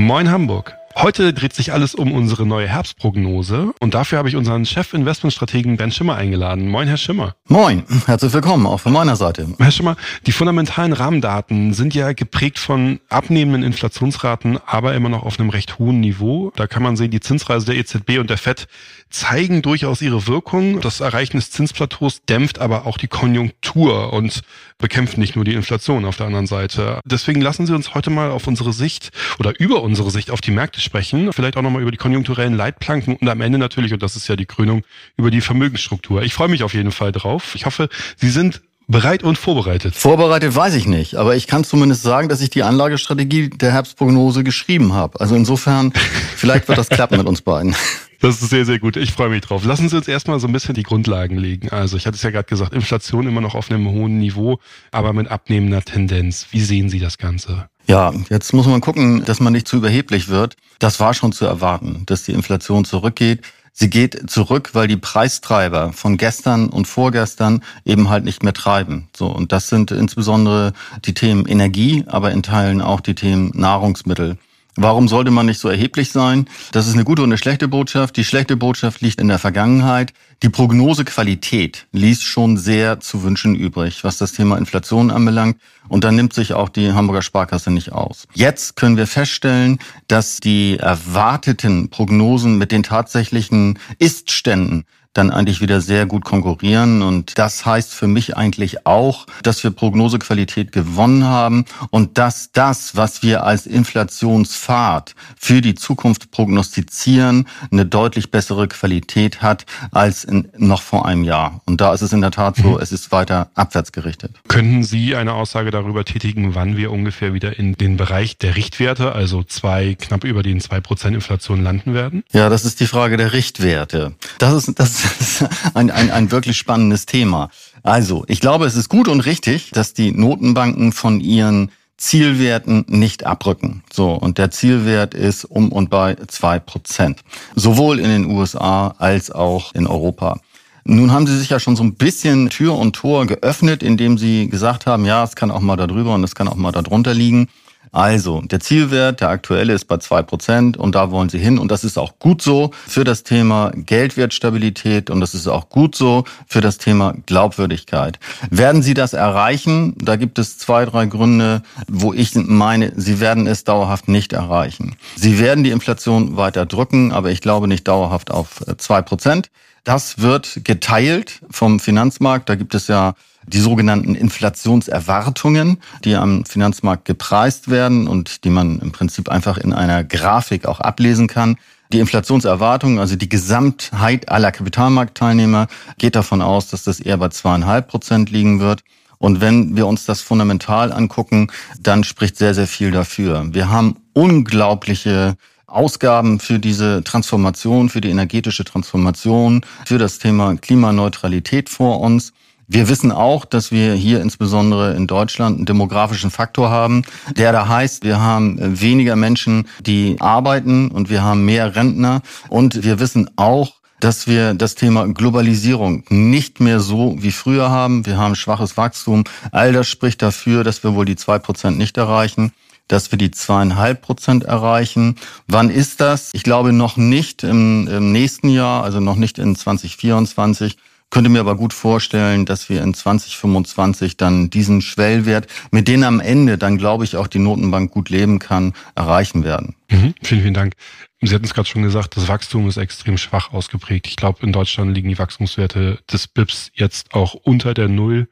Moin Hamburg. Heute dreht sich alles um unsere neue Herbstprognose und dafür habe ich unseren Chef-Investmentstrategen Ben Schimmer eingeladen. Moin, Herr Schimmer. Moin, herzlich willkommen, auch von meiner Seite. Herr Schimmer, die fundamentalen Rahmendaten sind ja geprägt von abnehmenden Inflationsraten, aber immer noch auf einem recht hohen Niveau. Da kann man sehen, die Zinsreise der EZB und der FED zeigen durchaus ihre Wirkung. Das Erreichen des Zinsplateaus dämpft aber auch die Konjunktur und bekämpft nicht nur die Inflation auf der anderen Seite. Deswegen lassen Sie uns heute mal auf unsere Sicht oder über unsere Sicht auf die Märkte sprechen. Vielleicht auch nochmal über die konjunkturellen Leitplanken und am Ende natürlich, und das ist ja die Krönung, über die Vermögensstruktur. Ich freue mich auf jeden Fall drauf. Ich hoffe, Sie sind bereit und vorbereitet? Vorbereitet weiß ich nicht, aber ich kann zumindest sagen, dass ich die Anlagestrategie der Herbstprognose geschrieben habe. Also insofern, vielleicht wird das klappen mit uns beiden. Das ist sehr, sehr gut. Ich freue mich drauf. Lassen Sie uns erstmal so ein bisschen die Grundlagen legen. Also ich hatte es ja gerade gesagt, Inflation immer noch auf einem hohen Niveau, aber mit abnehmender Tendenz. Wie sehen Sie das Ganze? Ja, jetzt muss man gucken, dass man nicht zu überheblich wird. Das war schon zu erwarten, dass die Inflation zurückgeht. Sie geht zurück, weil die Preistreiber von gestern und vorgestern eben halt nicht mehr treiben. So. Und das sind insbesondere die Themen Energie, aber in Teilen auch die Themen Nahrungsmittel. Warum sollte man nicht so erheblich sein? Das ist eine gute und eine schlechte Botschaft. Die schlechte Botschaft liegt in der Vergangenheit. Die Prognosequalität ließ schon sehr zu wünschen übrig, was das Thema Inflation anbelangt. Und da nimmt sich auch die Hamburger Sparkasse nicht aus. Jetzt können wir feststellen, dass die erwarteten Prognosen mit den tatsächlichen Istständen dann eigentlich wieder sehr gut konkurrieren. Und das heißt für mich eigentlich auch, dass wir Prognosequalität gewonnen haben und dass das, was wir als Inflationspfad für die Zukunft prognostizieren, eine deutlich bessere Qualität hat als in, noch vor einem Jahr. Und da ist es in der Tat so, mhm. es ist weiter abwärts gerichtet. Könnten Sie eine Aussage darüber tätigen, wann wir ungefähr wieder in den Bereich der Richtwerte, also zwei, knapp über den zwei Prozent Inflation landen werden? Ja, das ist die Frage der Richtwerte. Das ist, das das ist ein, ein, ein wirklich spannendes Thema. Also, ich glaube, es ist gut und richtig, dass die Notenbanken von ihren Zielwerten nicht abrücken. So, und der Zielwert ist um und bei zwei Prozent. Sowohl in den USA als auch in Europa. Nun haben Sie sich ja schon so ein bisschen Tür und Tor geöffnet, indem Sie gesagt haben, ja, es kann auch mal da drüber und es kann auch mal da drunter liegen. Also, der Zielwert, der aktuelle ist bei zwei Prozent und da wollen Sie hin und das ist auch gut so für das Thema Geldwertstabilität und das ist auch gut so für das Thema Glaubwürdigkeit. Werden Sie das erreichen? Da gibt es zwei, drei Gründe, wo ich meine, Sie werden es dauerhaft nicht erreichen. Sie werden die Inflation weiter drücken, aber ich glaube nicht dauerhaft auf zwei Prozent. Das wird geteilt vom Finanzmarkt. Da gibt es ja die sogenannten Inflationserwartungen, die am Finanzmarkt gepreist werden und die man im Prinzip einfach in einer Grafik auch ablesen kann. Die Inflationserwartung, also die Gesamtheit aller Kapitalmarktteilnehmer, geht davon aus, dass das eher bei zweieinhalb Prozent liegen wird. Und wenn wir uns das fundamental angucken, dann spricht sehr, sehr viel dafür. Wir haben unglaubliche Ausgaben für diese Transformation, für die energetische Transformation, für das Thema Klimaneutralität vor uns. Wir wissen auch, dass wir hier insbesondere in Deutschland einen demografischen Faktor haben, der da heißt, wir haben weniger Menschen, die arbeiten und wir haben mehr Rentner. Und wir wissen auch, dass wir das Thema Globalisierung nicht mehr so wie früher haben. Wir haben schwaches Wachstum. All das spricht dafür, dass wir wohl die zwei Prozent nicht erreichen dass wir die zweieinhalb Prozent erreichen. Wann ist das? Ich glaube noch nicht im, im nächsten Jahr, also noch nicht in 2024. Könnte mir aber gut vorstellen, dass wir in 2025 dann diesen Schwellwert, mit dem am Ende dann, glaube ich, auch die Notenbank gut leben kann, erreichen werden. Mhm, vielen, vielen Dank. Sie hatten es gerade schon gesagt, das Wachstum ist extrem schwach ausgeprägt. Ich glaube, in Deutschland liegen die Wachstumswerte des BIPs jetzt auch unter der Null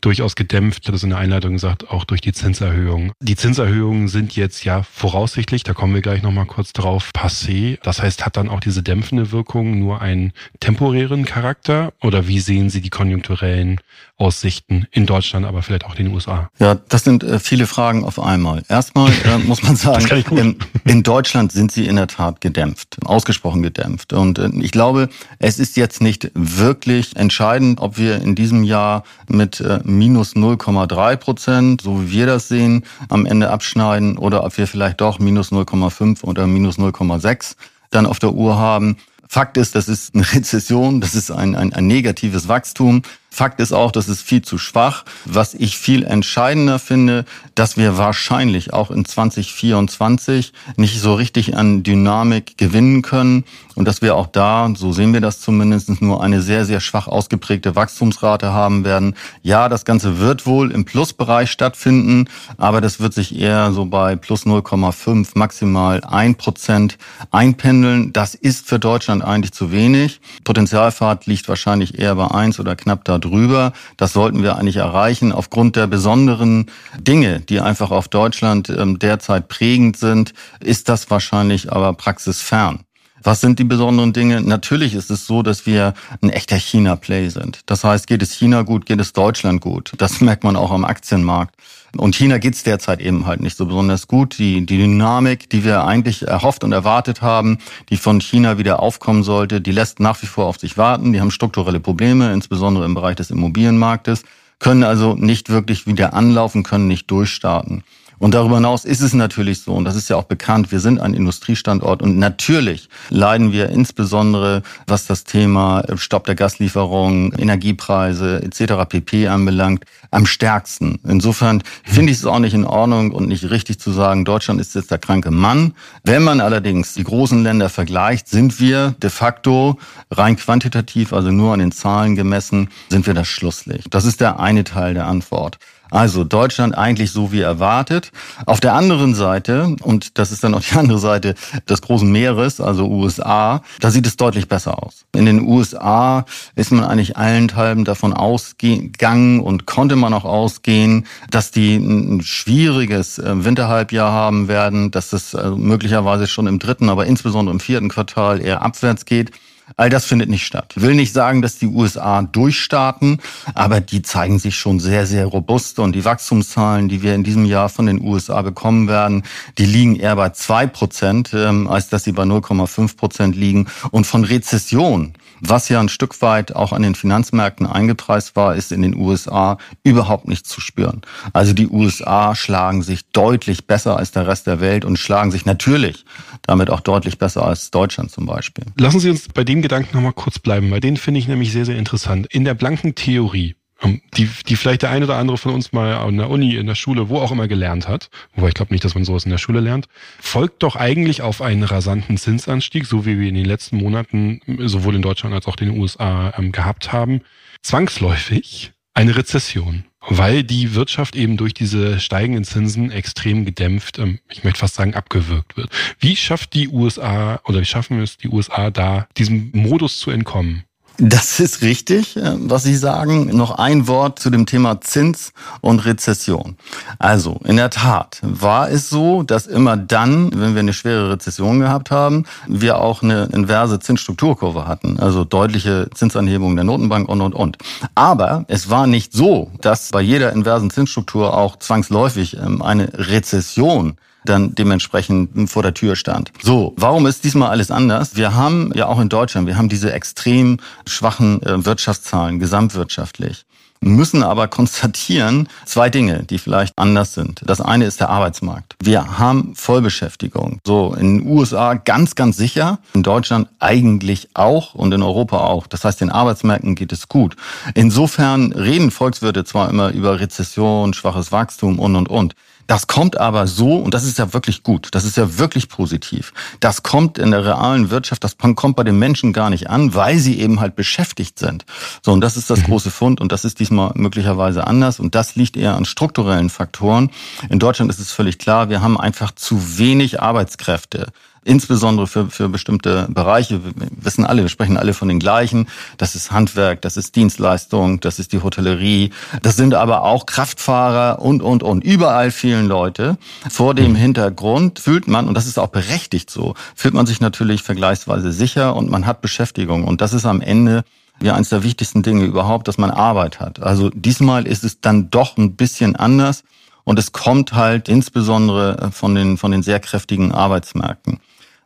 durchaus gedämpft, es in der Einleitung gesagt, auch durch die Zinserhöhung. Die Zinserhöhungen sind jetzt ja voraussichtlich, da kommen wir gleich nochmal kurz drauf, passé. Das heißt, hat dann auch diese dämpfende Wirkung nur einen temporären Charakter? Oder wie sehen Sie die konjunkturellen Aussichten in Deutschland, aber vielleicht auch in den USA? Ja, das sind äh, viele Fragen auf einmal. Erstmal äh, muss man sagen, in, in, Deutschland sind sie in der Tat gedämpft, ausgesprochen gedämpft. Und äh, ich glaube, es ist jetzt nicht wirklich entscheidend, ob wir in diesem Jahr mit äh, minus 0,3 Prozent, so wie wir das sehen, am Ende abschneiden oder ob wir vielleicht doch minus 0,5 oder minus 0,6 dann auf der Uhr haben. Fakt ist, das ist eine Rezession, das ist ein, ein, ein negatives Wachstum. Fakt ist auch, das ist viel zu schwach. Was ich viel entscheidender finde, dass wir wahrscheinlich auch in 2024 nicht so richtig an Dynamik gewinnen können und dass wir auch da, so sehen wir das zumindest, nur eine sehr, sehr schwach ausgeprägte Wachstumsrate haben werden. Ja, das Ganze wird wohl im Plusbereich stattfinden, aber das wird sich eher so bei plus 0,5, maximal 1 Prozent einpendeln. Das ist für Deutschland eigentlich zu wenig. Potenzialfahrt liegt wahrscheinlich eher bei 1 oder knapp darüber. Das sollten wir eigentlich erreichen aufgrund der besonderen Dinge, die einfach auf Deutschland ähm, derzeit prägend sind, ist das wahrscheinlich aber praxisfern. Was sind die besonderen Dinge? Natürlich ist es so, dass wir ein echter China-Play sind. Das heißt, geht es China gut, geht es Deutschland gut. Das merkt man auch am Aktienmarkt. Und China geht es derzeit eben halt nicht so besonders gut. Die, die Dynamik, die wir eigentlich erhofft und erwartet haben, die von China wieder aufkommen sollte, die lässt nach wie vor auf sich warten. Die haben strukturelle Probleme, insbesondere im Bereich des Immobilienmarktes, können also nicht wirklich wieder anlaufen, können nicht durchstarten. Und darüber hinaus ist es natürlich so, und das ist ja auch bekannt, wir sind ein Industriestandort und natürlich leiden wir insbesondere, was das Thema Stopp der Gaslieferung, Energiepreise etc. pp anbelangt, am stärksten. Insofern finde ich es auch nicht in Ordnung und nicht richtig zu sagen, Deutschland ist jetzt der kranke Mann. Wenn man allerdings die großen Länder vergleicht, sind wir de facto rein quantitativ, also nur an den Zahlen gemessen, sind wir das Schlusslicht. Das ist der eine Teil der Antwort. Also Deutschland eigentlich so wie erwartet. Auf der anderen Seite, und das ist dann auch die andere Seite des großen Meeres, also USA, da sieht es deutlich besser aus. In den USA ist man eigentlich allenthalben davon ausgegangen und konnte man auch ausgehen, dass die ein schwieriges äh, Winterhalbjahr haben werden, dass es äh, möglicherweise schon im dritten, aber insbesondere im vierten Quartal eher abwärts geht. All das findet nicht statt. Ich will nicht sagen, dass die USA durchstarten, aber die zeigen sich schon sehr, sehr robust und die Wachstumszahlen, die wir in diesem Jahr von den USA bekommen werden, die liegen eher bei zwei Prozent, ähm, als dass sie bei 0,5 Prozent liegen. Und von Rezession was ja ein Stück weit auch an den Finanzmärkten eingepreist war, ist in den USA überhaupt nicht zu spüren. Also die USA schlagen sich deutlich besser als der Rest der Welt und schlagen sich natürlich damit auch deutlich besser als Deutschland zum Beispiel. Lassen Sie uns bei dem Gedanken nochmal kurz bleiben, weil den finde ich nämlich sehr, sehr interessant. In der blanken Theorie ähm, die, die vielleicht der eine oder andere von uns mal an der Uni, in der Schule, wo auch immer gelernt hat, wobei ich glaube nicht, dass man sowas in der Schule lernt, folgt doch eigentlich auf einen rasanten Zinsanstieg, so wie wir in den letzten Monaten sowohl in Deutschland als auch in den USA ähm, gehabt haben, zwangsläufig eine Rezession, weil die Wirtschaft eben durch diese steigenden Zinsen extrem gedämpft, ähm, ich möchte fast sagen, abgewürgt wird. Wie schafft die USA oder wie schaffen es, die USA da, diesem Modus zu entkommen? Das ist richtig, äh, was Sie sagen. Noch ein Wort zu dem Thema Zins und Rezession. Also, in der Tat war es so, dass immer dann, wenn wir eine schwere Rezession gehabt haben, wir auch eine inverse Zinsstrukturkurve hatten. Also deutliche Zinsanhebungen der Notenbank und, und, und. Aber es war nicht so, dass bei jeder inversen Zinsstruktur auch zwangsläufig ähm, eine Rezession dann dementsprechend vor der Tür stand. So, warum ist diesmal alles anders? Wir haben ja auch in Deutschland, wir haben diese extrem schwachen äh, Wirtschaftszahlen gesamtwirtschaftlich müssen aber konstatieren zwei Dinge, die vielleicht anders sind. Das eine ist der Arbeitsmarkt. Wir haben Vollbeschäftigung. So, in den USA ganz, ganz sicher, in Deutschland eigentlich auch und in Europa auch. Das heißt, den Arbeitsmärkten geht es gut. Insofern reden Volkswirte zwar immer über Rezession, schwaches Wachstum und, und, und. Das kommt aber so, und das ist ja wirklich gut, das ist ja wirklich positiv. Das kommt in der realen Wirtschaft, das kommt bei den Menschen gar nicht an, weil sie eben halt beschäftigt sind. So, und das ist das mhm. große Fund und das ist diesmal möglicherweise anders und das liegt eher an strukturellen Faktoren. In Deutschland ist es völlig klar, wir haben einfach zu wenig Arbeitskräfte insbesondere für, für bestimmte Bereiche. Wir wissen alle, wir sprechen alle von den gleichen. Das ist Handwerk, das ist Dienstleistung, das ist die Hotellerie. Das sind aber auch Kraftfahrer und, und, und. Überall vielen Leute. Vor dem Hintergrund fühlt man, und das ist auch berechtigt so, fühlt man sich natürlich vergleichsweise sicher und man hat Beschäftigung. Und das ist am Ende ja eines der wichtigsten Dinge überhaupt, dass man Arbeit hat. Also diesmal ist es dann doch ein bisschen anders. Und es kommt halt insbesondere von den, von den sehr kräftigen Arbeitsmärkten.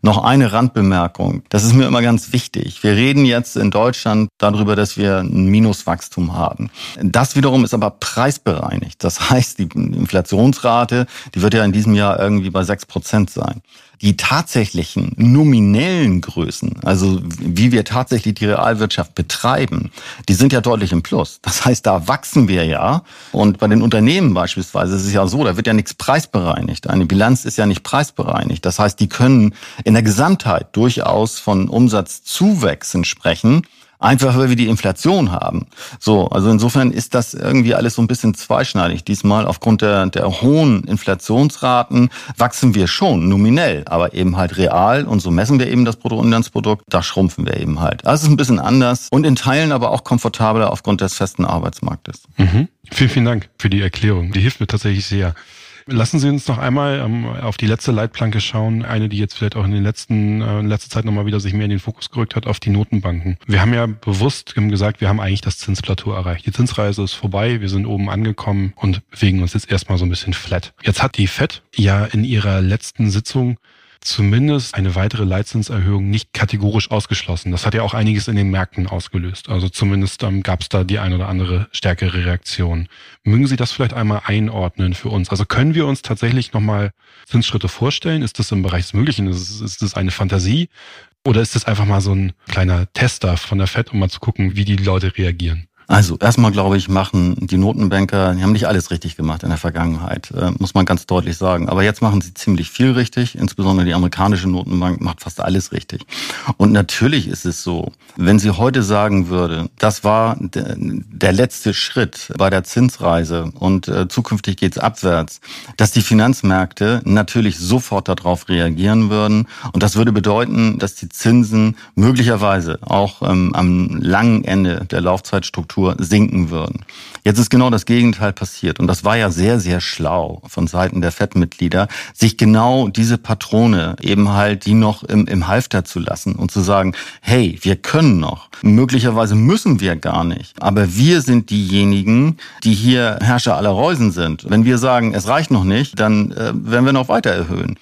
Noch eine Randbemerkung. Das ist mir immer ganz wichtig. Wir reden jetzt in Deutschland darüber, dass wir ein Minuswachstum haben. Das wiederum ist aber preisbereinigt. Das heißt, die Inflationsrate, die wird ja in diesem Jahr irgendwie bei sechs Prozent sein. Die tatsächlichen nominellen Größen, also wie wir tatsächlich die Realwirtschaft betreiben, die sind ja deutlich im Plus. Das heißt, da wachsen wir ja. Und bei den Unternehmen beispielsweise ist es ja so, da wird ja nichts preisbereinigt. Eine Bilanz ist ja nicht preisbereinigt. Das heißt, die können in der Gesamtheit durchaus von Umsatzzuwächsen sprechen Einfach weil wir die Inflation haben. So, also insofern ist das irgendwie alles so ein bisschen zweischneidig. Diesmal aufgrund der, der hohen Inflationsraten wachsen wir schon nominell, aber eben halt real und so messen wir eben das Bruttoinlandsprodukt, da schrumpfen wir eben halt. Das ist ein bisschen anders und in Teilen aber auch komfortabler aufgrund des festen Arbeitsmarktes. Mhm. Vielen, vielen Dank für die Erklärung. Die hilft mir tatsächlich sehr. Lassen Sie uns noch einmal ähm, auf die letzte Leitplanke schauen, eine, die jetzt vielleicht auch in den letzten äh, in letzter Zeit nochmal wieder sich mehr in den Fokus gerückt hat, auf die Notenbanken. Wir haben ja bewusst gesagt, wir haben eigentlich das Zinsplateau erreicht. Die Zinsreise ist vorbei, wir sind oben angekommen und bewegen uns jetzt erstmal so ein bisschen flat. Jetzt hat die Fed ja in ihrer letzten Sitzung zumindest eine weitere Leitzinserhöhung nicht kategorisch ausgeschlossen. Das hat ja auch einiges in den Märkten ausgelöst. Also zumindest ähm, gab es da die ein oder andere stärkere Reaktion. Mögen Sie das vielleicht einmal einordnen für uns? Also können wir uns tatsächlich nochmal Zinsschritte vorstellen? Ist das im Bereich des Möglichen? Ist, ist das eine Fantasie? Oder ist das einfach mal so ein kleiner Tester von der FED, um mal zu gucken, wie die Leute reagieren? Also erstmal glaube ich, machen die Notenbanker, die haben nicht alles richtig gemacht in der Vergangenheit, äh, muss man ganz deutlich sagen. Aber jetzt machen sie ziemlich viel richtig, insbesondere die amerikanische Notenbank macht fast alles richtig. Und natürlich ist es so, wenn sie heute sagen würde, das war der, letzte Schritt bei der Zinsreise und äh, zukünftig geht's abwärts, dass die Finanzmärkte natürlich sofort darauf reagieren würden. Und das würde bedeuten, dass die Zinsen möglicherweise auch ähm, am langen Ende der Laufzeitstruktur Infrastruktur sinken würden. Jetzt ist genau das Gegenteil passiert. Und das war ja sehr, sehr schlau von Seiten der FED-Mitglieder, sich genau diese Patrone eben halt die noch im, im Halfter zu lassen und zu sagen, hey, wir können noch. Möglicherweise müssen wir gar nicht. Aber wir sind diejenigen, die hier Herrscher aller Reusen sind. Wenn wir sagen, es reicht noch nicht, dann äh, werden wir noch weiter erhöhen.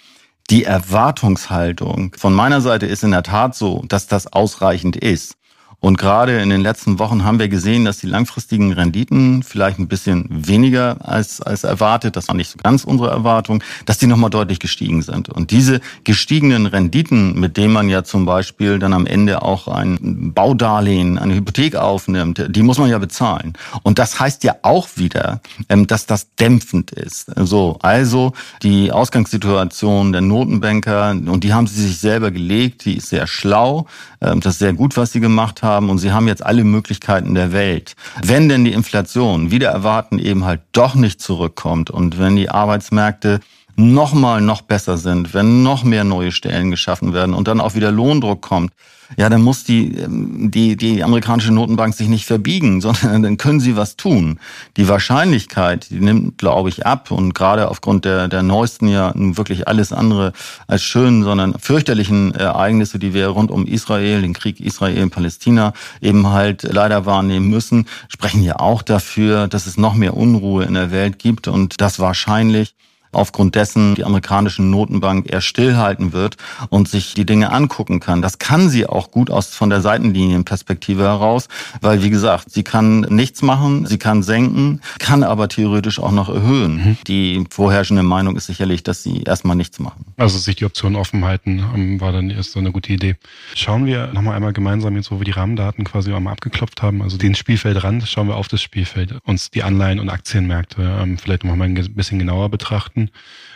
Die Erwartungshaltung von meiner Seite ist in der Tat so, dass das ausreichend ist. Und gerade in den letzten Wochen haben wir gesehen, dass die langfristigen Renditen vielleicht ein bisschen weniger als, als erwartet, das war nicht so ganz unsere Erwartung, dass die nochmal deutlich gestiegen sind. Und diese gestiegenen Renditen, mit denen man ja zum Beispiel dann am Ende auch ein Baudarlehen, eine Hypothek aufnimmt, die muss man ja bezahlen. Und das heißt ja auch wieder, ähm, dass das dämpfend ist. So, also die Ausgangssituation der Notenbanker, und die haben sie sich selber gelegt, die ist sehr schlau, ähm, das ist sehr gut, was sie gemacht haben haben und sie haben jetzt alle Möglichkeiten der Welt. Wenn denn die Inflation wieder erwarten eben halt doch nicht zurückkommt und wenn die Arbeitsmärkte nochmal noch besser sind, wenn noch mehr neue Stellen geschaffen werden und dann auch wieder Lohndruck kommt, ja, dann muss die, ähm, die, die amerikanische Notenbank sich nicht verbiegen, sondern dann können sie was tun. Die Wahrscheinlichkeit, die nimmt, glaube ich, ab und gerade aufgrund der, der neuesten ja wirklich alles andere als schönen, sondern fürchterlichen Ereignisse, die wir rund um Israel, den Krieg Israel-Palästina eben halt leider wahrnehmen müssen, sprechen ja auch dafür, dass es noch mehr Unruhe in der Welt gibt und das wahrscheinlich aufgrund dessen die amerikanische Notenbank eher stillhalten wird und sich die Dinge angucken kann. Das kann sie auch gut aus von der Seitenlinienperspektive heraus, weil wie gesagt, sie kann nichts machen, sie kann senken, kann aber theoretisch auch noch erhöhen. Mhm. Die vorherrschende Meinung ist sicherlich, dass sie erstmal nichts machen. Also sich die Option offen halten, ähm, war dann erst so eine gute Idee. Schauen wir nochmal einmal gemeinsam jetzt, wo wir die Rahmendaten quasi einmal abgeklopft haben, also den Spielfeldrand, schauen wir auf das Spielfeld, uns die Anleihen- und Aktienmärkte ähm, vielleicht nochmal ein bisschen genauer betrachten. Märkten.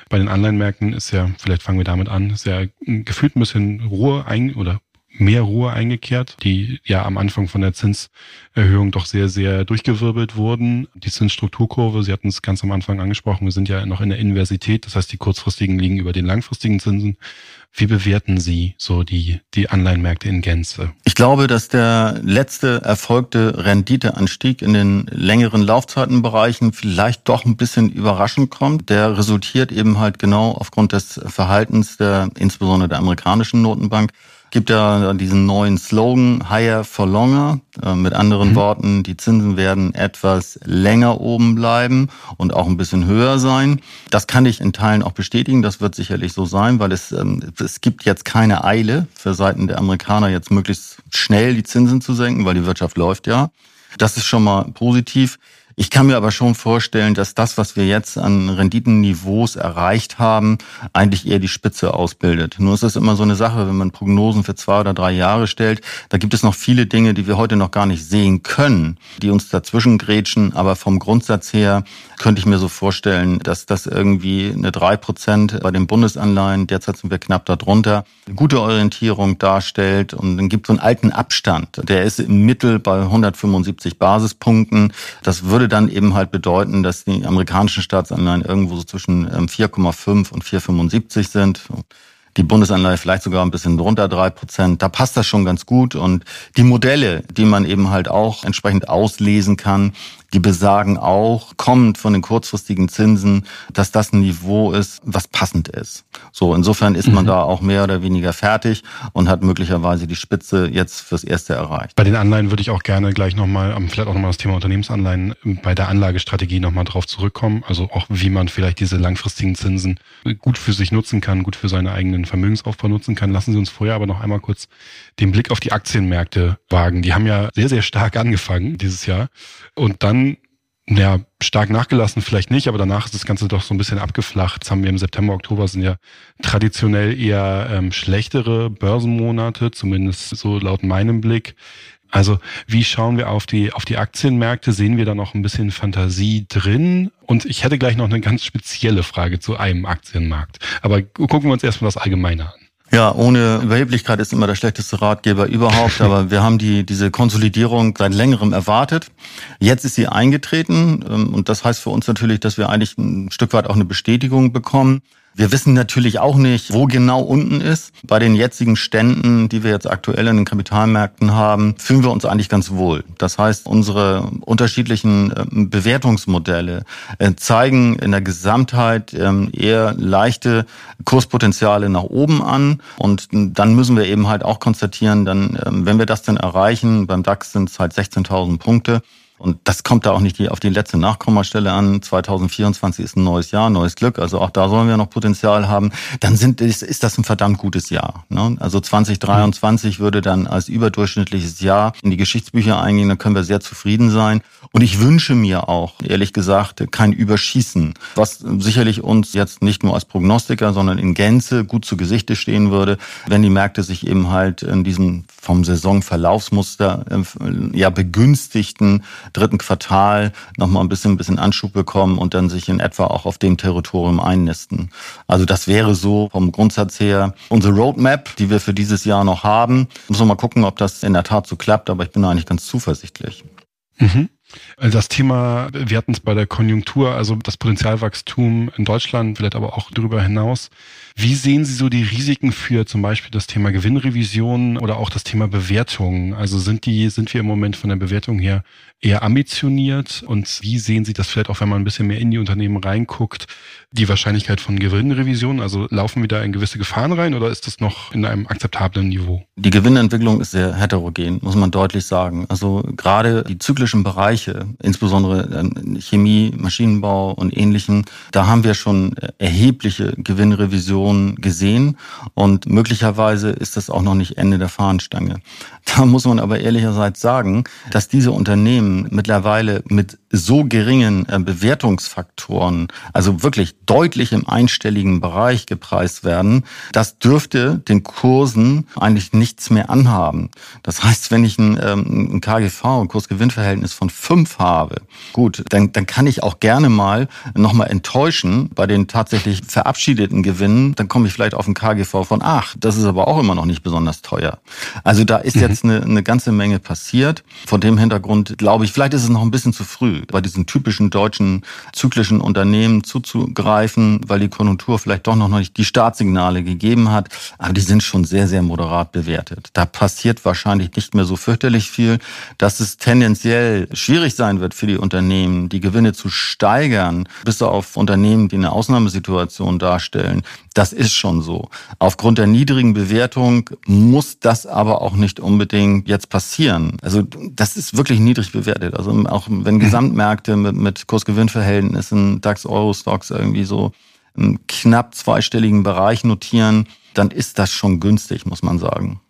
Bei den Anleihenmärkten ist ja, vielleicht fangen wir damit an, ist ja gefühlt ein bisschen Ruhe ein oder mehr Ruhe eingekehrt, die ja am Anfang von der Zinserhöhung doch sehr, sehr durchgewirbelt wurden. Die Zinsstrukturkurve, Sie hatten es ganz am Anfang angesprochen, wir sind ja noch in der Inversität, das heißt, die kurzfristigen liegen über den langfristigen Zinsen. Wie bewerten Sie so die, die Anleihenmärkte in Gänze? Ich glaube, dass der letzte erfolgte Renditeanstieg in den längeren Laufzeitenbereichen vielleicht doch ein bisschen überraschend kommt. Der resultiert eben halt genau aufgrund des Verhaltens der, insbesondere der amerikanischen Notenbank, gibt ja diesen neuen Slogan Higher for Longer. Äh, mit anderen mhm. Worten, die Zinsen werden etwas länger oben bleiben und auch ein bisschen höher sein. Das kann ich in Teilen auch bestätigen. Das wird sicherlich so sein, weil es, ähm, es gibt jetzt keine Eile für Seiten der Amerikaner, jetzt möglichst schnell die Zinsen zu senken, weil die Wirtschaft läuft ja. Das ist schon mal positiv. Ich kann mir aber schon vorstellen, dass das, was wir jetzt an Renditenniveaus erreicht haben, eigentlich eher die Spitze ausbildet. Nur ist es immer so eine Sache, wenn man Prognosen für zwei oder drei Jahre stellt, da gibt es noch viele Dinge, die wir heute noch gar nicht sehen können, die uns dazwischen grätschen. Aber vom Grundsatz her könnte ich mir so vorstellen, dass das irgendwie eine drei Prozent bei den Bundesanleihen, derzeit sind wir knapp darunter, eine gute Orientierung darstellt. Und dann gibt es so einen alten Abstand. Der ist im Mittel bei 175 Basispunkten. Das würde würde dann eben halt bedeuten, dass die amerikanischen Staatsanleihen irgendwo so zwischen 4,5 ähm, und 4,75 sind. Die Bundesanleihe vielleicht sogar ein bisschen drunter drei Prozent. Da passt das schon ganz gut. Und die Modelle, die man eben halt auch entsprechend auslesen kann, die besagen auch, kommend von den kurzfristigen Zinsen, dass das ein Niveau ist, was passend ist. So, insofern ist man mhm. da auch mehr oder weniger fertig und hat möglicherweise die Spitze jetzt fürs Erste erreicht. Bei den Anleihen würde ich auch gerne gleich nochmal, vielleicht auch nochmal das Thema Unternehmensanleihen bei der Anlagestrategie nochmal drauf zurückkommen. Also auch wie man vielleicht diese langfristigen Zinsen gut für sich nutzen kann, gut für seinen eigenen Vermögensaufbau nutzen kann. Lassen Sie uns vorher aber noch einmal kurz den Blick auf die Aktienmärkte wagen. Die haben ja sehr, sehr stark angefangen dieses Jahr und dann ja, stark nachgelassen vielleicht nicht, aber danach ist das Ganze doch so ein bisschen abgeflacht. Jetzt haben wir im September, Oktober sind ja traditionell eher ähm, schlechtere Börsenmonate, zumindest so laut meinem Blick. Also wie schauen wir auf die, auf die Aktienmärkte? Sehen wir da noch ein bisschen Fantasie drin? Und ich hätte gleich noch eine ganz spezielle Frage zu einem Aktienmarkt. Aber gucken wir uns erstmal das Allgemeine an. Ja, ohne Überheblichkeit ist immer der schlechteste Ratgeber überhaupt, aber wir haben die, diese Konsolidierung seit längerem erwartet. Jetzt ist sie eingetreten ähm, und das heißt für uns natürlich, dass wir eigentlich ein Stück weit auch eine Bestätigung bekommen. Wir wissen natürlich auch nicht, wo genau unten ist. Bei den jetzigen Ständen, die wir jetzt aktuell in den Kapitalmärkten haben, fühlen wir uns eigentlich ganz wohl. Das heißt, unsere unterschiedlichen ähm, Bewertungsmodelle äh, zeigen in der Gesamtheit ähm, eher leichte Kurspotenziale nach oben an. Und dann müssen wir eben halt auch konstatieren, dann, ähm, wenn wir das dann erreichen, beim DAX sind es halt 16.000 Punkte, und das kommt da auch nicht auf die letzte Nachkommastelle an. 2024 ist ein neues Jahr, neues Glück. Also auch da sollen wir noch Potenzial haben. Dann sind, ist, ist das ein verdammt gutes Jahr. Ne? Also 2023 würde dann als überdurchschnittliches Jahr in die Geschichtsbücher eingehen. Da können wir sehr zufrieden sein. Und ich wünsche mir auch, ehrlich gesagt, kein Überschießen, was sicherlich uns jetzt nicht nur als Prognostiker, sondern in Gänze gut zu Gesichte stehen würde, wenn die Märkte sich eben halt in diesem vom Saisonverlaufsmuster äh, ja begünstigten dritten Quartal nochmal ein bisschen, ein bisschen Anschub bekommen und dann sich in etwa auch auf dem Territorium einnisten. Also das wäre so vom Grundsatz her unsere Roadmap, die wir für dieses Jahr noch haben. Muss man mal gucken, ob das in der Tat so klappt, aber ich bin eigentlich ganz zuversichtlich. Mhm. Das Thema, wir hatten es bei der Konjunktur, also das Potenzialwachstum in Deutschland, vielleicht aber auch darüber hinaus. Wie sehen Sie so die Risiken für zum Beispiel das Thema Gewinnrevision oder auch das Thema Bewertung? Also sind die, sind wir im Moment von der Bewertung her eher ambitioniert? Und wie sehen Sie das vielleicht auch, wenn man ein bisschen mehr in die Unternehmen reinguckt, die Wahrscheinlichkeit von Gewinnrevision? Also laufen wir da in gewisse Gefahren rein oder ist das noch in einem akzeptablen Niveau? Die Gewinnentwicklung ist sehr heterogen, muss man deutlich sagen. Also gerade die zyklischen Bereiche, insbesondere ähm, Chemie, Maschinenbau und ähnlichen, da haben wir schon erhebliche Gewinnrevisionen gesehen und möglicherweise ist das auch noch nicht Ende der Fahnenstange. Da muss man aber ehrlicherseits sagen, dass diese Unternehmen mittlerweile mit so geringen äh, Bewertungsfaktoren, also wirklich deutlich im einstelligen Bereich gepreist werden, das dürfte den Kursen eigentlich nichts mehr anhaben. Das heißt, wenn ich ein, ähm, ein KGV, ein Kursgewinnverhältnis von fünf habe, gut, dann, dann kann ich auch gerne mal nochmal enttäuschen bei den tatsächlich verabschiedeten Gewinnen, dann komme ich vielleicht auf ein KGV von acht. Das ist aber auch immer noch nicht besonders teuer. Also da ist mhm. jetzt eine, eine ganze Menge passiert. Von dem Hintergrund glaube ich, vielleicht ist es noch ein bisschen zu früh bei diesen typischen deutschen zyklischen Unternehmen zuzugreifen, weil die Konjunktur vielleicht doch noch nicht die Startsignale gegeben hat. Aber die sind schon sehr, sehr moderat bewertet. Da passiert wahrscheinlich nicht mehr so fürchterlich viel, dass es tendenziell schwierig sein wird für die Unternehmen, die Gewinne zu steigern, bis auf Unternehmen, die eine Ausnahmesituation darstellen. Das ist schon so. Aufgrund der niedrigen Bewertung muss das aber auch nicht unbedingt jetzt passieren. Also das ist wirklich niedrig bewertet. Also auch wenn. Gesamtmärkte mit, mit Kursgewinnverhältnissen, DAX, Euro, Stocks irgendwie so im knapp zweistelligen Bereich notieren, dann ist das schon günstig, muss man sagen.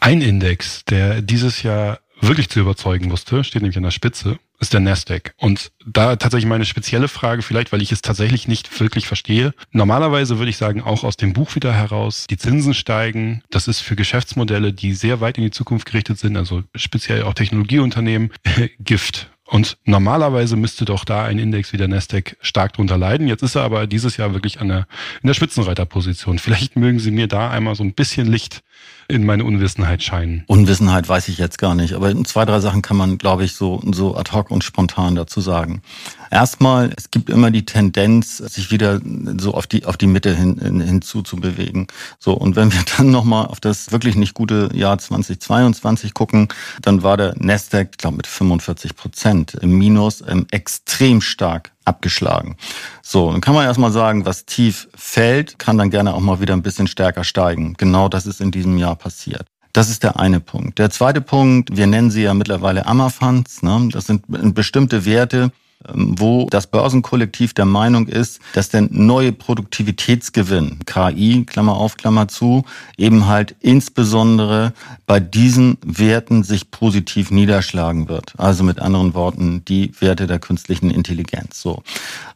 Ein Index, der dieses Jahr wirklich zu überzeugen wusste, steht nämlich an der Spitze, ist der Nasdaq. Und da tatsächlich meine spezielle Frage, vielleicht weil ich es tatsächlich nicht wirklich verstehe. Normalerweise würde ich sagen, auch aus dem Buch wieder heraus, die Zinsen steigen. Das ist für Geschäftsmodelle, die sehr weit in die Zukunft gerichtet sind, also speziell auch Technologieunternehmen, Gift. Und normalerweise müsste doch da ein Index wie der Nasdaq stark drunter leiden. Jetzt ist er aber dieses Jahr wirklich an der, in der Spitzenreiterposition. Vielleicht mögen Sie mir da einmal so ein bisschen Licht in meine Unwissenheit scheinen. Unwissenheit weiß ich jetzt gar nicht, aber zwei, drei Sachen kann man, glaube ich, so, so ad hoc und spontan dazu sagen. Erstmal, es gibt immer die Tendenz, sich wieder so auf die, auf die Mitte hin, hin, hinzu zu bewegen. So, und wenn wir dann nochmal auf das wirklich nicht gute Jahr 2022 gucken, dann war der Nasdaq, ich glaube, mit 45 Prozent im Minus ähm, extrem stark abgeschlagen. So, dann kann man erstmal sagen, was tief fällt, kann dann gerne auch mal wieder ein bisschen stärker steigen. Genau das ist in diesem Jahr passiert. Das ist der eine Punkt. Der zweite Punkt, wir nennen sie ja mittlerweile Ammerfunds. Ne? Das sind bestimmte Werte, wo das Börsenkollektiv der Meinung ist, dass der neue Produktivitätsgewinn, KI, Klammer auf, Klammer zu, eben halt insbesondere bei diesen Werten sich positiv niederschlagen wird. Also mit anderen Worten, die Werte der künstlichen Intelligenz. So.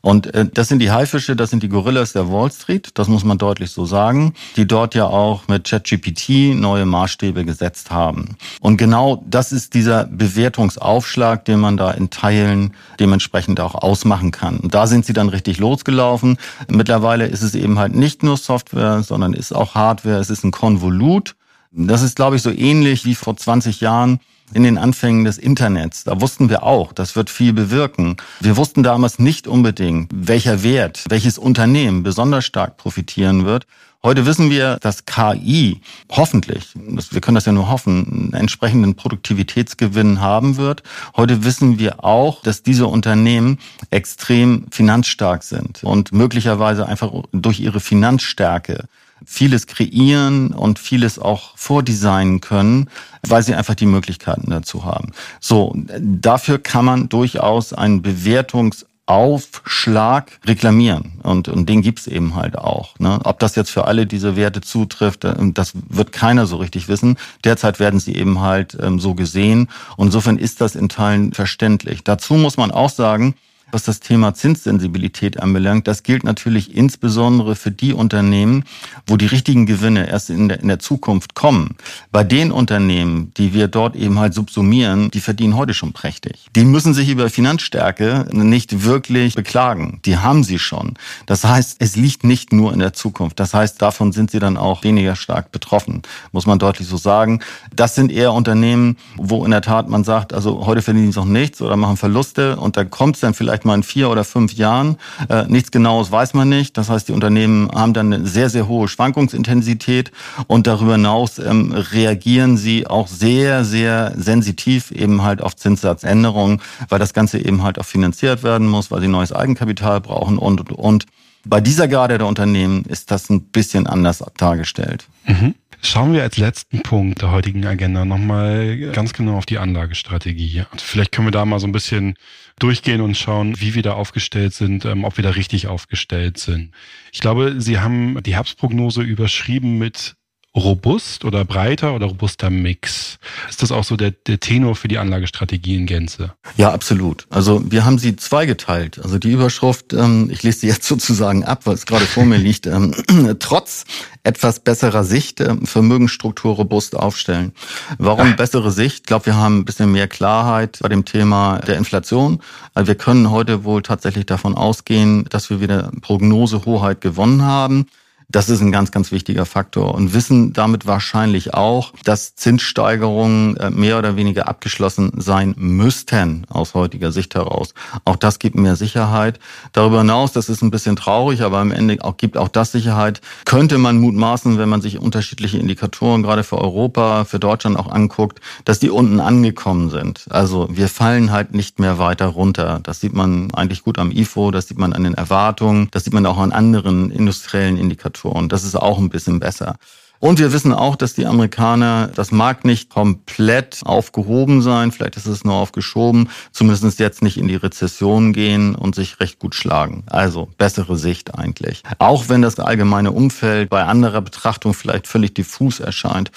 Und äh, das sind die Haifische, das sind die Gorillas der Wall Street, das muss man deutlich so sagen, die dort ja auch mit ChatGPT neue Maßstäbe gesetzt haben. Und genau das ist dieser Bewertungsaufschlag, den man da in Teilen dementsprechend auch ausmachen kann. Und da sind sie dann richtig losgelaufen. Mittlerweile ist es eben halt nicht nur Software, sondern ist auch Hardware. Es ist ein Konvolut. Das ist, glaube ich, so ähnlich wie vor 20 Jahren in den Anfängen des Internets. Da wussten wir auch, das wird viel bewirken. Wir wussten damals nicht unbedingt, welcher Wert, welches Unternehmen besonders stark profitieren wird. Heute wissen wir, dass KI hoffentlich, wir können das ja nur hoffen, einen entsprechenden Produktivitätsgewinn haben wird. Heute wissen wir auch, dass diese Unternehmen extrem finanzstark sind und möglicherweise einfach durch ihre Finanzstärke vieles kreieren und vieles auch vordesignen können, weil sie einfach die Möglichkeiten dazu haben. So, dafür kann man durchaus einen Bewertungs Aufschlag reklamieren. Und, und den gibt's eben halt auch. Ne? Ob das jetzt für alle diese Werte zutrifft, äh, das wird keiner so richtig wissen. Derzeit werden sie eben halt ähm, so gesehen. Und insofern ist das in Teilen verständlich. Dazu muss man auch sagen, was das Thema Zinssensibilität anbelangt, das gilt natürlich insbesondere für die Unternehmen, wo die richtigen Gewinne erst in der, in der Zukunft kommen. Bei den Unternehmen, die wir dort eben halt subsumieren, die verdienen heute schon prächtig. Die müssen sich über Finanzstärke nicht wirklich beklagen. Die haben sie schon. Das heißt, es liegt nicht nur in der Zukunft. Das heißt, davon sind sie dann auch weniger stark betroffen, muss man deutlich so sagen. Das sind eher Unternehmen, wo in der Tat man sagt, also heute verdienen sie noch nichts oder machen Verluste und da kommt es dann vielleicht vielleicht mal in vier oder fünf Jahren. Äh, nichts Genaues weiß man nicht. Das heißt, die Unternehmen haben dann eine sehr, sehr hohe Schwankungsintensität und darüber hinaus ähm, reagieren sie auch sehr, sehr sensitiv eben halt auf Zinssatzänderungen, weil das Ganze eben halt auch finanziert werden muss, weil sie neues Eigenkapital brauchen und, und, und. Bei dieser Garde der Unternehmen ist das ein bisschen anders dargestellt. Mhm. Schauen wir als letzten Punkt der heutigen Agenda nochmal ganz genau auf die Anlagestrategie. Vielleicht können wir da mal so ein bisschen durchgehen und schauen, wie wir da aufgestellt sind, ähm, ob wir da richtig aufgestellt sind. Ich glaube, Sie haben die Herbstprognose überschrieben mit robust oder breiter oder robuster Mix? Ist das auch so der, der Tenor für die Anlagestrategie in Gänze? Ja, absolut. Also wir haben sie zweigeteilt. Also die Überschrift, ähm, ich lese sie jetzt sozusagen ab, weil es gerade vor mir liegt, ähm, trotz etwas besserer Sicht äh, Vermögensstruktur robust aufstellen. Warum bessere Sicht? Ich glaube, wir haben ein bisschen mehr Klarheit bei dem Thema der Inflation. Also wir können heute wohl tatsächlich davon ausgehen, dass wir wieder Prognosehoheit gewonnen haben. Das ist ein ganz, ganz wichtiger Faktor und wissen damit wahrscheinlich auch, dass Zinssteigerungen äh, mehr oder weniger abgeschlossen sein müssten aus heutiger Sicht heraus. Auch das gibt mehr Sicherheit. Darüber hinaus, das ist ein bisschen traurig, aber am Ende auch, gibt auch das Sicherheit, könnte man mutmaßen, wenn man sich unterschiedliche Indikatoren gerade für Europa, für Deutschland auch anguckt, dass die unten angekommen sind. Also wir fallen halt nicht mehr weiter runter. Das sieht man eigentlich gut am IFO, das sieht man an den Erwartungen, das sieht man auch an anderen industriellen Indikatoren. Und das ist auch ein bisschen besser. Und wir wissen auch, dass die Amerikaner, das mag nicht komplett aufgehoben sein, vielleicht ist es nur aufgeschoben, zumindest jetzt nicht in die Rezession gehen und sich recht gut schlagen. Also bessere Sicht eigentlich. Auch wenn das allgemeine Umfeld bei anderer Betrachtung vielleicht völlig diffus erscheint.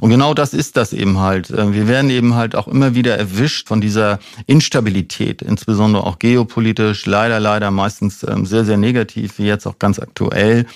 Und genau das ist das eben halt. Wir werden eben halt auch immer wieder erwischt von dieser Instabilität, insbesondere auch geopolitisch, leider, leider meistens ähm, sehr, sehr negativ, wie jetzt auch ganz aktuell.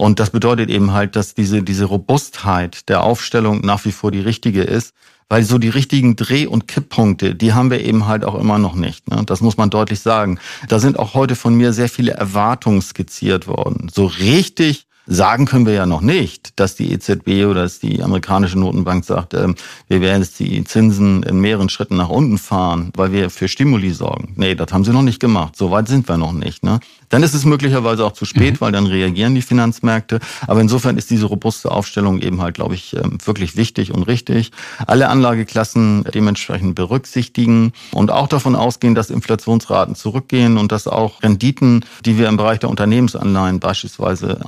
Und das bedeutet eben halt, dass diese, diese Robustheit der Aufstellung nach wie vor die richtige ist, weil so die richtigen Dreh- und Kipppunkte, die haben wir eben halt auch immer noch nicht. Ne? Das muss man deutlich sagen. Da sind auch heute von mir sehr viele Erwartungen skizziert worden. So richtig Sagen können wir ja noch nicht, dass die EZB oder dass die amerikanische Notenbank sagt, äh, wir werden jetzt die Zinsen in mehreren Schritten nach unten fahren, weil wir für Stimuli sorgen. Nee, das haben sie noch nicht gemacht. So weit sind wir noch nicht. Ne? Dann ist es möglicherweise auch zu spät, mhm. weil dann reagieren die Finanzmärkte. Aber insofern ist diese robuste Aufstellung eben halt, glaube ich, ähm, wirklich wichtig und richtig. Alle Anlageklassen dementsprechend berücksichtigen und auch davon ausgehen, dass Inflationsraten zurückgehen und dass auch Renditen, die wir im Bereich der Unternehmensanleihen beispielsweise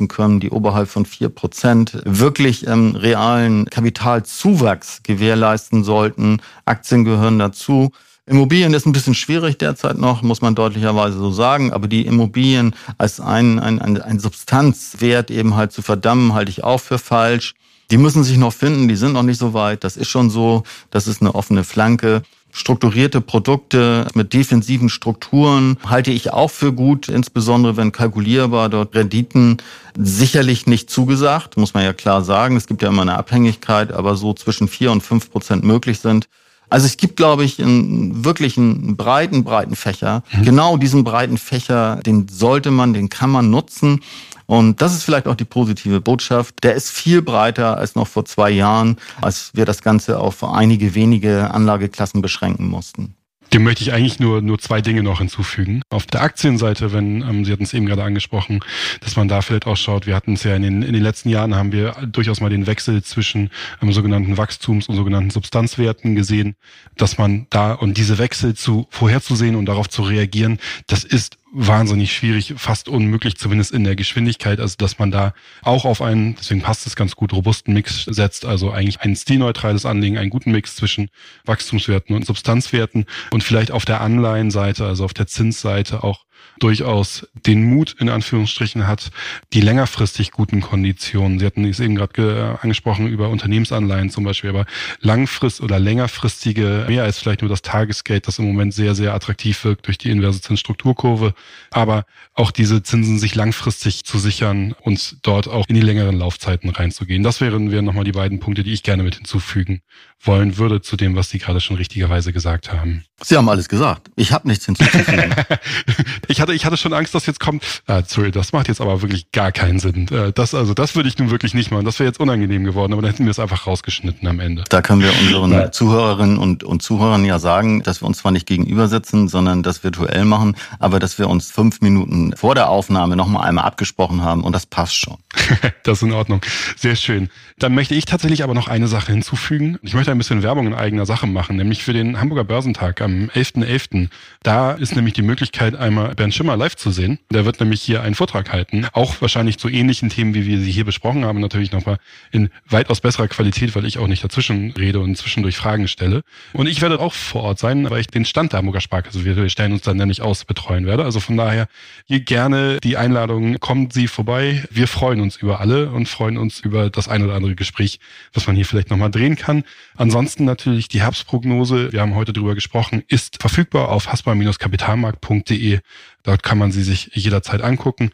einheimsen können, die oberhalb von vier Prozent wirklich ähm, realen Kapitalzuwachs gewährleisten sollten. Aktien gehören dazu. Immobilien ist ein bisschen schwierig derzeit noch, muss man deutlicherweise so sagen, aber die Immobilien als ein, ein, ein, ein Substanzwert eben halt zu verdammen, halte ich auch für falsch. Die müssen sich noch finden, die sind noch nicht so weit. Das ist schon so, das ist eine offene Flanke. Strukturierte Produkte mit defensiven Strukturen halte ich auch für gut, insbesondere wenn kalkulierbar dort Renditen sicherlich nicht zugesagt, muss man ja klar sagen. Es gibt ja immer eine Abhängigkeit, aber so zwischen vier und fünf Prozent möglich sind. Also es gibt, glaube ich, einen, wirklich einen breiten, breiten Fächer. Mhm. Genau diesen breiten Fächer, den sollte man, den kann man nutzen. Und das ist vielleicht auch die positive Botschaft. Der ist viel breiter als noch vor zwei Jahren, als wir das Ganze auf einige wenige Anlageklassen beschränken mussten. Dem möchte ich eigentlich nur, nur zwei Dinge noch hinzufügen. Auf der Aktienseite, wenn, ähm, Sie hatten es eben gerade angesprochen, dass man da vielleicht auch schaut, wir hatten es ja in den, in den letzten Jahren, haben wir durchaus mal den Wechsel zwischen ähm, sogenannten Wachstums- und sogenannten Substanzwerten gesehen, dass man da und diese Wechsel zu vorherzusehen und darauf zu reagieren, das ist wahnsinnig schwierig, fast unmöglich, zumindest in der Geschwindigkeit. Also dass man da auch auf einen, deswegen passt es ganz gut, robusten Mix setzt, also eigentlich ein stilneutrales Anlegen, einen guten Mix zwischen Wachstumswerten und Substanzwerten und vielleicht auf der Anleihenseite, also auf der Zinsseite auch durchaus den Mut in Anführungsstrichen hat, die längerfristig guten Konditionen. Sie hatten es eben gerade angesprochen über Unternehmensanleihen zum Beispiel, aber langfrist oder längerfristige, mehr als vielleicht nur das Tagesgeld, das im Moment sehr, sehr attraktiv wirkt durch die inverse Zinsstrukturkurve, aber auch diese Zinsen sich langfristig zu sichern und dort auch in die längeren Laufzeiten reinzugehen. Das wären, wären nochmal die beiden Punkte, die ich gerne mit hinzufügen wollen würde zu dem, was Sie gerade schon richtigerweise gesagt haben. Sie haben alles gesagt. Ich habe nichts hinzuzufügen. ich hatte, ich hatte schon Angst, dass jetzt kommt. Ah, sorry, das macht jetzt aber wirklich gar keinen Sinn. Äh, das, also, das würde ich nun wirklich nicht machen. Das wäre jetzt unangenehm geworden, aber dann hätten wir es einfach rausgeschnitten am Ende. Da können wir unseren Nein. Zuhörerinnen und, und Zuhörern ja sagen, dass wir uns zwar nicht gegenüber sitzen, sondern das virtuell machen, aber dass wir uns fünf Minuten vor der Aufnahme nochmal einmal abgesprochen haben und das passt schon. das ist in Ordnung. Sehr schön. Dann möchte ich tatsächlich aber noch eine Sache hinzufügen. Ich möchte ein bisschen Werbung in eigener Sache machen, nämlich für den Hamburger Börsentag am 11.11. .11. Da ist nämlich die Möglichkeit, einmal Bernd Schimmer live zu sehen. Der wird nämlich hier einen Vortrag halten, auch wahrscheinlich zu ähnlichen Themen, wie wir sie hier besprochen haben, natürlich nochmal in weitaus besserer Qualität, weil ich auch nicht dazwischen rede und zwischendurch Fragen stelle. Und ich werde auch vor Ort sein, weil ich den Stand der Hamburger Sparkasse, wir stellen uns dann nämlich aus, betreuen werde. Also von daher, hier gerne die Einladung, kommt Sie vorbei. Wir freuen uns über alle und freuen uns über das ein oder andere Gespräch, was man hier vielleicht nochmal drehen kann. Ansonsten natürlich die Herbstprognose, wir haben heute drüber gesprochen, ist verfügbar auf haspa-kapitalmarkt.de. Dort kann man sie sich jederzeit angucken.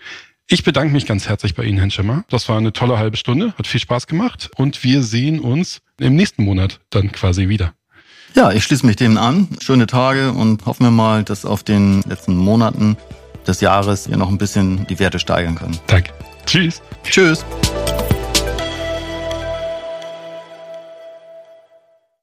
Ich bedanke mich ganz herzlich bei Ihnen, Herrn Schimmer. Das war eine tolle halbe Stunde, hat viel Spaß gemacht und wir sehen uns im nächsten Monat dann quasi wieder. Ja, ich schließe mich dem an. Schöne Tage und hoffen wir mal, dass auf den letzten Monaten des Jahres wir noch ein bisschen die Werte steigern können. Danke. Tschüss. Tschüss.